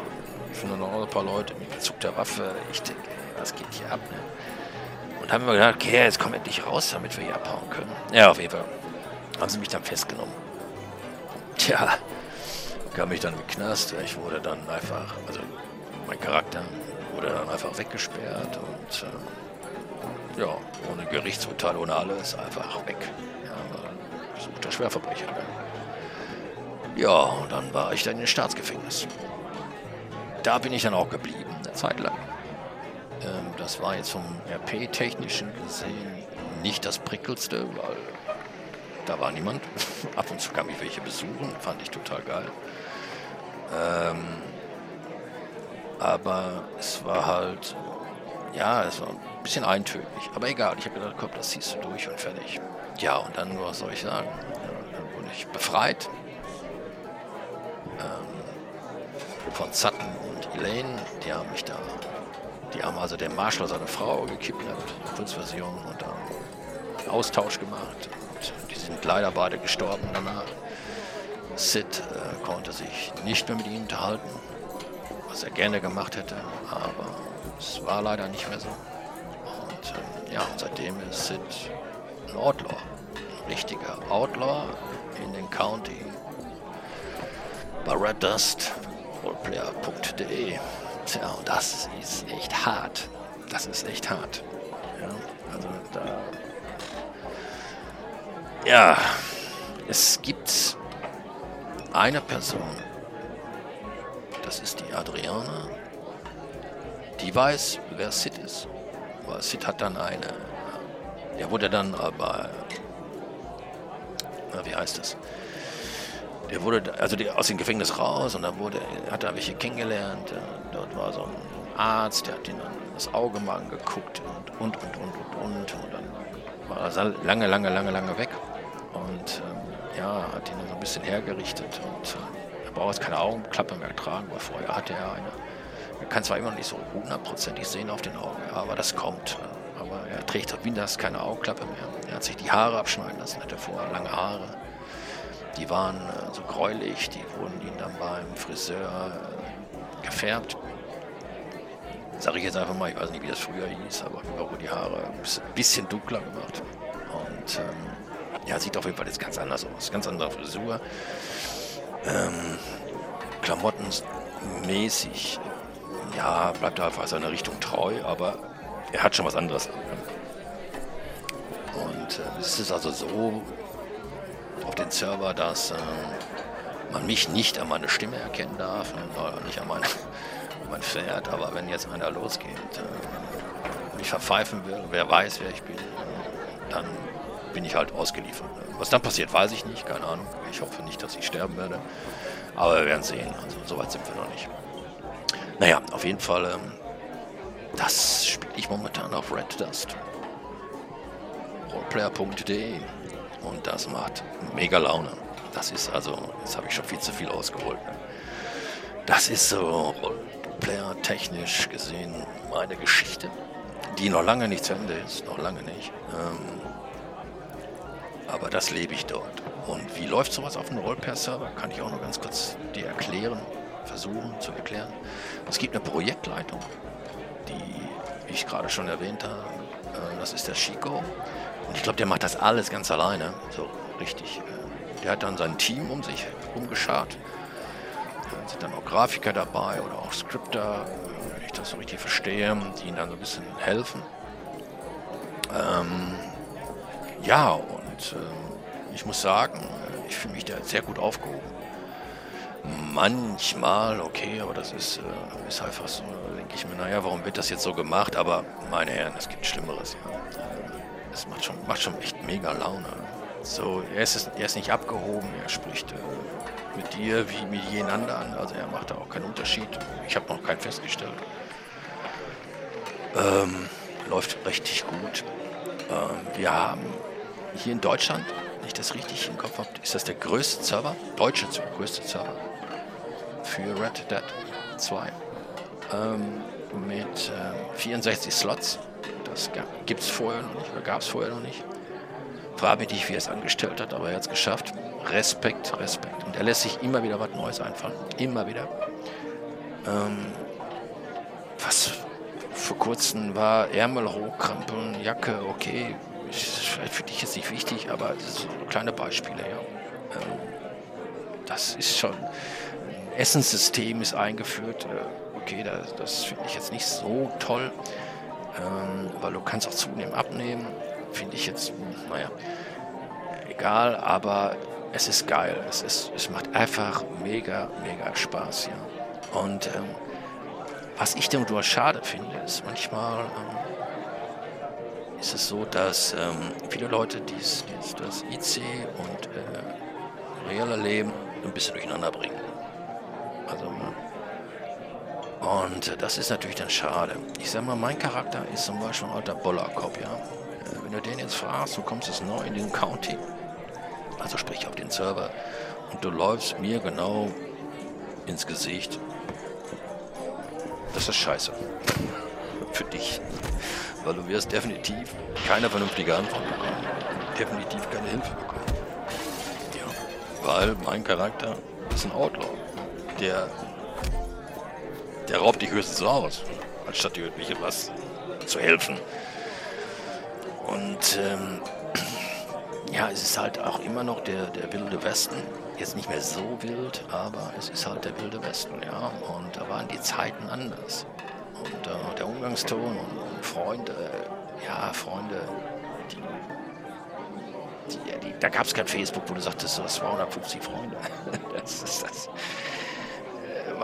Ich finde noch ein paar Leute mit gezuckter Waffe. Ich denke, was geht hier ab? Ne? Und haben wir gedacht, okay, jetzt komm endlich raus, damit wir hier abhauen können. Ja, auf jeden Fall haben sie mich dann festgenommen. Tja, kam ich dann mit Knast. Ich wurde dann einfach, also mein Charakter wurde dann einfach weggesperrt und äh, ja, ohne Gerichtsurteil, ohne alles, einfach weg. Ja, Schwerverbrecher. Ne? Ja, und dann war ich dann in Staatsgefängnis. Da bin ich dann auch geblieben, eine Zeit lang. Ähm, das war jetzt vom RP-technischen gesehen nicht das prickelste, weil da war niemand. Ab und zu kam ich welche besuchen, fand ich total geil. Ähm, aber es war halt, ja, es war ein bisschen eintönig. Aber egal, ich habe gedacht, komm, das ziehst du durch und fertig. Ja, und dann, was soll ich sagen? Dann wurde ich befreit ähm, von Sutton und Elaine, die haben mich da, die haben also den Marshall, seine Frau, gekidnappt, Kurzversion und dann Austausch gemacht. Und die sind leider beide gestorben danach. Sid äh, konnte sich nicht mehr mit ihnen unterhalten, was er gerne gemacht hätte, aber es war leider nicht mehr so. Und äh, ja, seitdem ist Sid ein Outlaw, ein richtiger Outlaw in den County bei reddust.roleplayer.de. Tja, und das ist echt hart. Das ist echt hart. Ja, also da. Ja, es gibt eine Person, das ist die Adriana, die weiß, wer Sid ist. Weil Sid hat dann eine. Der wurde dann aber. Na, wie heißt das? Der wurde also die, aus dem Gefängnis raus und dann wurde, hat er welche kennengelernt. Dort war so ein Arzt, der hat ihn dann das Auge mal angeguckt und, und, und, und, und, und. Und dann war er lange, lange, lange, lange weg. Und ähm, ja, hat ihn dann so ein bisschen hergerichtet. Und äh, er braucht jetzt keine Augenklappe mehr tragen, weil vorher hatte er eine. Er kann zwar immer noch nicht so hundertprozentig sehen auf den Augen, aber das kommt. Aber er trägt auf Windows keine Augenklappe mehr. Er hat sich die Haare abschneiden lassen, hatte vorher lange Haare. Die waren äh, so gräulich, die wurden ihm dann beim Friseur äh, gefärbt. Sag ich jetzt einfach mal, ich weiß nicht, wie das früher hieß, aber auch die Haare ein bisschen dunkler gemacht. Und ähm, ja, sieht auf jeden Fall jetzt ganz anders aus. Ganz andere Frisur. Ähm, Klamotten mäßig, ja, bleibt er einfach seiner Richtung treu, aber er hat schon was anderes an. Und äh, es ist also so auf den Server, dass äh, man mich nicht an meine Stimme erkennen darf, nicht an mein, mein Pferd, aber wenn jetzt einer losgeht äh, und ich verpfeifen will, wer weiß, wer ich bin, dann bin ich halt ausgeliefert. Was dann passiert, weiß ich nicht, keine Ahnung. Ich hoffe nicht, dass ich sterben werde. Aber wir werden sehen. Also so weit sind wir noch nicht. Naja, auf jeden Fall, ähm, das spiele ich momentan auf Red Dust. Roleplayer.de und das macht mega Laune. Das ist also, jetzt habe ich schon viel zu viel ausgeholt. Das ist so Roleplayer-technisch gesehen meine Geschichte, die noch lange nicht zu Ende ist, noch lange nicht. Ähm, aber das lebe ich dort. Und wie läuft sowas auf einem Roleplayer-Server? Kann ich auch noch ganz kurz dir erklären versuchen zu erklären. Es gibt eine Projektleitung, die ich gerade schon erwähnt habe. Äh, das ist der Chico. Und ich glaube, der macht das alles ganz alleine. So richtig. Der hat dann sein Team um sich umgeschart. Da sind dann auch Grafiker dabei oder auch Skripter, äh, wenn ich das so richtig verstehe, die ihnen dann so ein bisschen helfen. Ähm, ja, und äh, ich muss sagen, ich fühle mich da sehr gut aufgehoben manchmal okay, aber das ist, äh, ist einfach so. Da denke ich mir, naja, warum wird das jetzt so gemacht? Aber meine Herren, es gibt Schlimmeres. Ja. Es macht schon, macht schon echt mega Laune. So, er ist, er ist nicht abgehoben, er spricht äh, mit dir wie mit jeden anderen. Also er macht da auch keinen Unterschied. Ich habe noch keinen festgestellt. Ähm, läuft richtig gut. Ähm, wir haben hier in Deutschland, wenn ich das richtig im Kopf habe, ist das der größte Server, deutsche größte Server für Red Dead 2 ähm, mit äh, 64 Slots. Das gibt es vorher noch nicht oder gab es vorher noch nicht. Frage mich nicht, wie er es angestellt hat, aber er hat es geschafft. Respekt, Respekt. Und er lässt sich immer wieder was Neues einfallen. Immer wieder. Ähm, was vor kurzem war Ärmel hochkrempeln, Jacke, okay, ist vielleicht für dich jetzt nicht wichtig, aber so kleine Beispiele, ja. Ähm, das ist schon Essenssystem ist eingeführt. Äh, okay, das, das finde ich jetzt nicht so toll, ähm, weil du kannst auch zunehmen, abnehmen. Finde ich jetzt, naja, egal, aber es ist geil. Es, ist, es macht einfach mega, mega Spaß, ja. Und ähm, was ich dem nur schade finde, ist manchmal ähm, ist es so, dass ähm, viele Leute dies, dies, das IC und äh, reale Leben ein bisschen durcheinander bringen. Also, und das ist natürlich dann schade. Ich sag mal, mein Charakter ist zum Beispiel ein alter Bollerkopf, ja. Äh, wenn du den jetzt fragst, du kommst jetzt neu in den County, also sprich auf den Server, und du läufst mir genau ins Gesicht. Das ist scheiße. Für dich. Weil du wirst definitiv keine vernünftige Antwort bekommen. Definitiv keine Hilfe bekommen. Ja. Weil mein Charakter ist ein Outlaw der, der raubt dich höchstens aus, anstatt dir etwas zu helfen. Und ähm, ja, es ist halt auch immer noch der, der wilde Westen. Jetzt nicht mehr so wild, aber es ist halt der wilde Westen, ja. Und da waren die Zeiten anders. Und äh, der Umgangston und, und, Freunde, ja, Freunde, die, die, die da gab es kein Facebook, wo du sagtest, du hast 250 Freunde. das ist das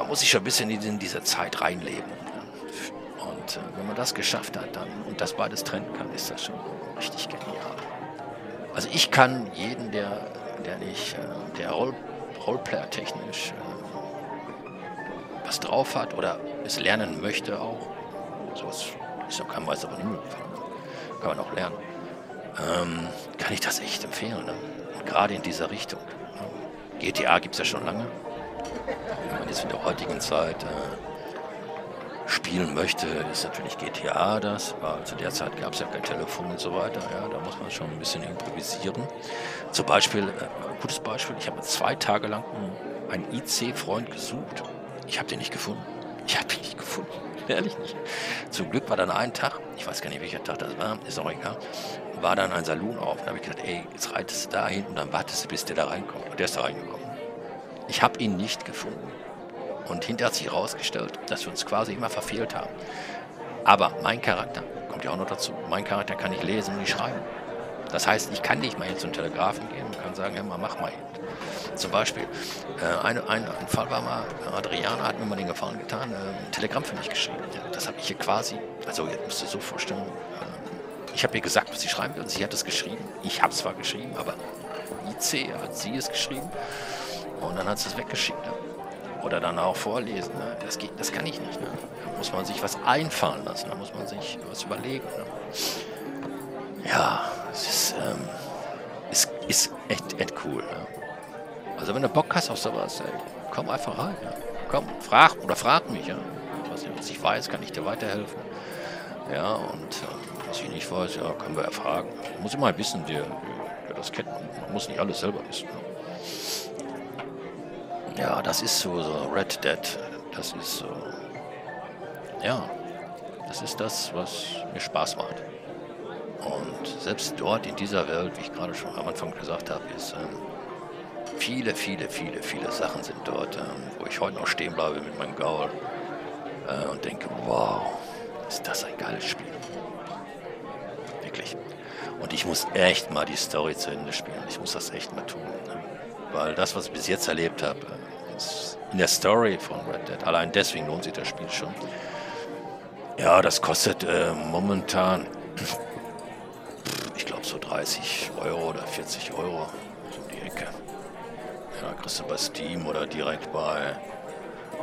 muss sich schon ein bisschen in diese Zeit reinleben. Und äh, wenn man das geschafft hat dann und das beides trennen kann, ist das schon richtig genial. Also ich kann jeden, der, der nicht, äh, der Role, Roleplayer technisch äh, was drauf hat oder es lernen möchte auch, sowas Ist noch kein Meister von Himmel. Kann man auch lernen. Ähm, kann ich das echt empfehlen. Ne? Gerade in dieser Richtung. GTA gibt es ja schon lange. Wenn man jetzt in der heutigen Zeit äh, spielen möchte, ist natürlich GTA das. Weil zu der Zeit gab es ja kein Telefon und so weiter. Ja, da muss man schon ein bisschen improvisieren. Zum Beispiel, äh, gutes Beispiel, ich habe zwei Tage lang einen IC-Freund gesucht. Ich habe den nicht gefunden. Ich habe ihn nicht gefunden. Ehrlich nicht. Zum Glück war dann ein Tag, ich weiß gar nicht, welcher Tag das war, ist auch egal, war dann ein Saloon auf. Da habe ich gedacht, ey, jetzt reitest du da hin und dann wartest du, bis der da reinkommt. Und der ist da reingekommen. Ich habe ihn nicht gefunden. Und hinterher hat sich herausgestellt, dass wir uns quasi immer verfehlt haben. Aber mein Charakter, kommt ja auch noch dazu, mein Charakter kann nicht lesen und nicht schreiben. Das heißt, ich kann nicht mal jetzt zum Telegrafen gehen und kann sagen, ja, mach mal. Zum Beispiel, äh, eine, ein, ein Fall war mal, Adriana hat mir mal den Gefallen getan, äh, ein Telegramm für mich geschrieben. Das habe ich hier quasi, also jetzt musst du so vorstellen, äh, ich habe ihr gesagt, was sie schreiben will, und sie hat es geschrieben. Ich habe es zwar geschrieben, aber IC hat sie es geschrieben. Und dann hat es weggeschickt. Ne? Oder dann auch vorlesen. Ne? Das, geht, das kann ich nicht. Ne? Da muss man sich was einfallen lassen, da muss man sich was überlegen. Ne? Ja, es ist, ähm, ist, ist echt, echt cool. Ne? Also wenn du Bock hast auf sowas, ey, komm einfach rein. Komm, frag oder frag mich. Ja? Was, ich weiß, kann ich dir weiterhelfen. Ja, und äh, was ich nicht weiß, ja, können wir erfragen. Muss immer wissen, wer, wer das kennt. Man muss nicht alles selber wissen. Ne? Ja, das ist so, so Red Dead. Das ist so. Ja, das ist das, was mir Spaß macht. Und selbst dort in dieser Welt, wie ich gerade schon am Anfang gesagt habe, ist ähm, viele, viele, viele, viele Sachen sind dort, ähm, wo ich heute noch stehen bleibe mit meinem Gaul äh, und denke, wow, ist das ein geiles Spiel. Wirklich. Und ich muss echt mal die Story zu Ende spielen. Ich muss das echt mal tun. Ne? Weil das, was ich bis jetzt erlebt habe, äh, in der Story von Red Dead, allein deswegen lohnt sich das Spiel schon. Ja, das kostet äh, momentan ich glaube so 30 Euro oder 40 Euro, so die Ecke. Ja, kriegst du bei Steam oder direkt bei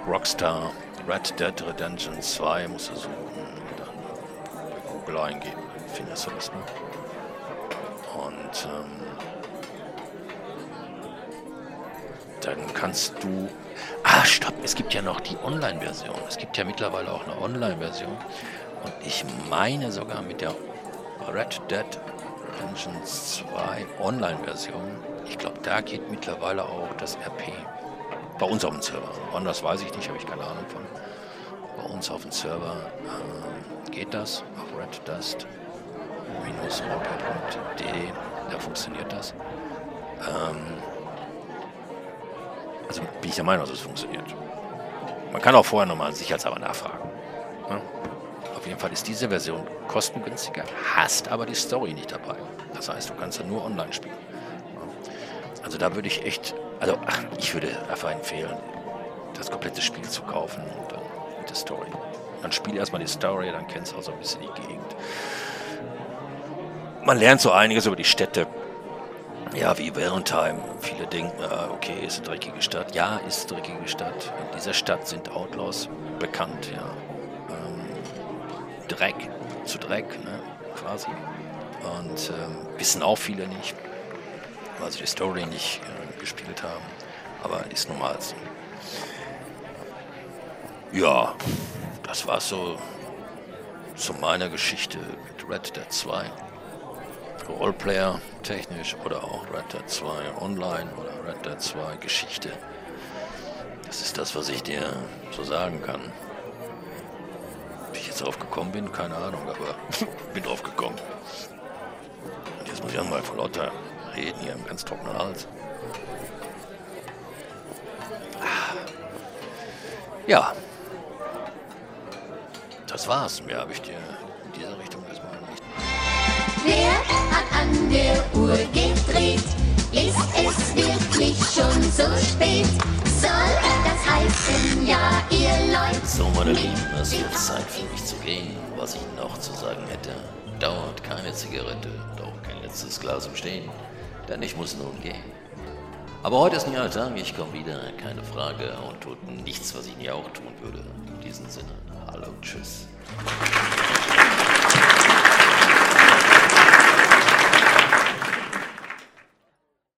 Rockstar Red Dead Redemption 2 musst du suchen und dann bei Google eingeben, findest du das, ne? Und ähm, dann kannst du. Ah, stopp, es gibt ja noch die Online-Version. Es gibt ja mittlerweile auch eine Online-Version. Und ich meine sogar mit der Red Dead Dungeons 2 Online-Version. Ich glaube, da geht mittlerweile auch das RP. Bei uns auf dem Server. Anders weiß ich nicht, habe ich keine Ahnung von. Bei uns auf dem Server äh, geht das auf reddust-roleplay.de. Da funktioniert das. Ähm, also bin ich der Meinung, dass es funktioniert. Man kann auch vorher nochmal sicherheitshalber nachfragen. Ja? Auf jeden Fall ist diese Version kostengünstiger, hast aber die Story nicht dabei. Das heißt, du kannst ja nur online spielen. Also da würde ich echt, also ach, ich würde einfach empfehlen, das komplette Spiel zu kaufen und dann mit der Story. Dann spiel erstmal die Story, dann kennst du auch so ein bisschen die Gegend. Man lernt so einiges über die Städte. Ja, wie Valentine. Viele denken, ah, okay, ist eine dreckige Stadt. Ja, ist eine dreckige Stadt. In dieser Stadt sind Outlaws bekannt, ja. Dreck zu Dreck, ne, quasi. Und ähm, wissen auch viele nicht, weil sie die Story nicht äh, gespielt haben. Aber ist normal so. Ja, das war so zu meiner Geschichte mit Red Dead 2. Roleplayer technisch oder auch Red Dead 2 online oder Red Dead 2 Geschichte. Das ist das, was ich dir so sagen kann jetzt drauf gekommen bin, keine Ahnung, aber bin drauf gekommen. Und jetzt muss ich einmal vor lauter reden hier im ganz trockenen Hals. Ja. Das war's. Mehr habe ich dir Wer hat an der Uhr gedreht? Ist es wirklich schon so spät? Soll das heißen, ja, ihr Leute? So, meine Lieben, es wird Zeit für mich zu gehen. Was ich noch zu sagen hätte, dauert keine Zigarette, doch kein letztes Glas im Stehen, denn ich muss nun gehen. Aber heute ist ein neuer Tag, ich komme wieder, keine Frage, und tut nichts, was ich nie auch tun würde. In diesem Sinne, hallo, tschüss.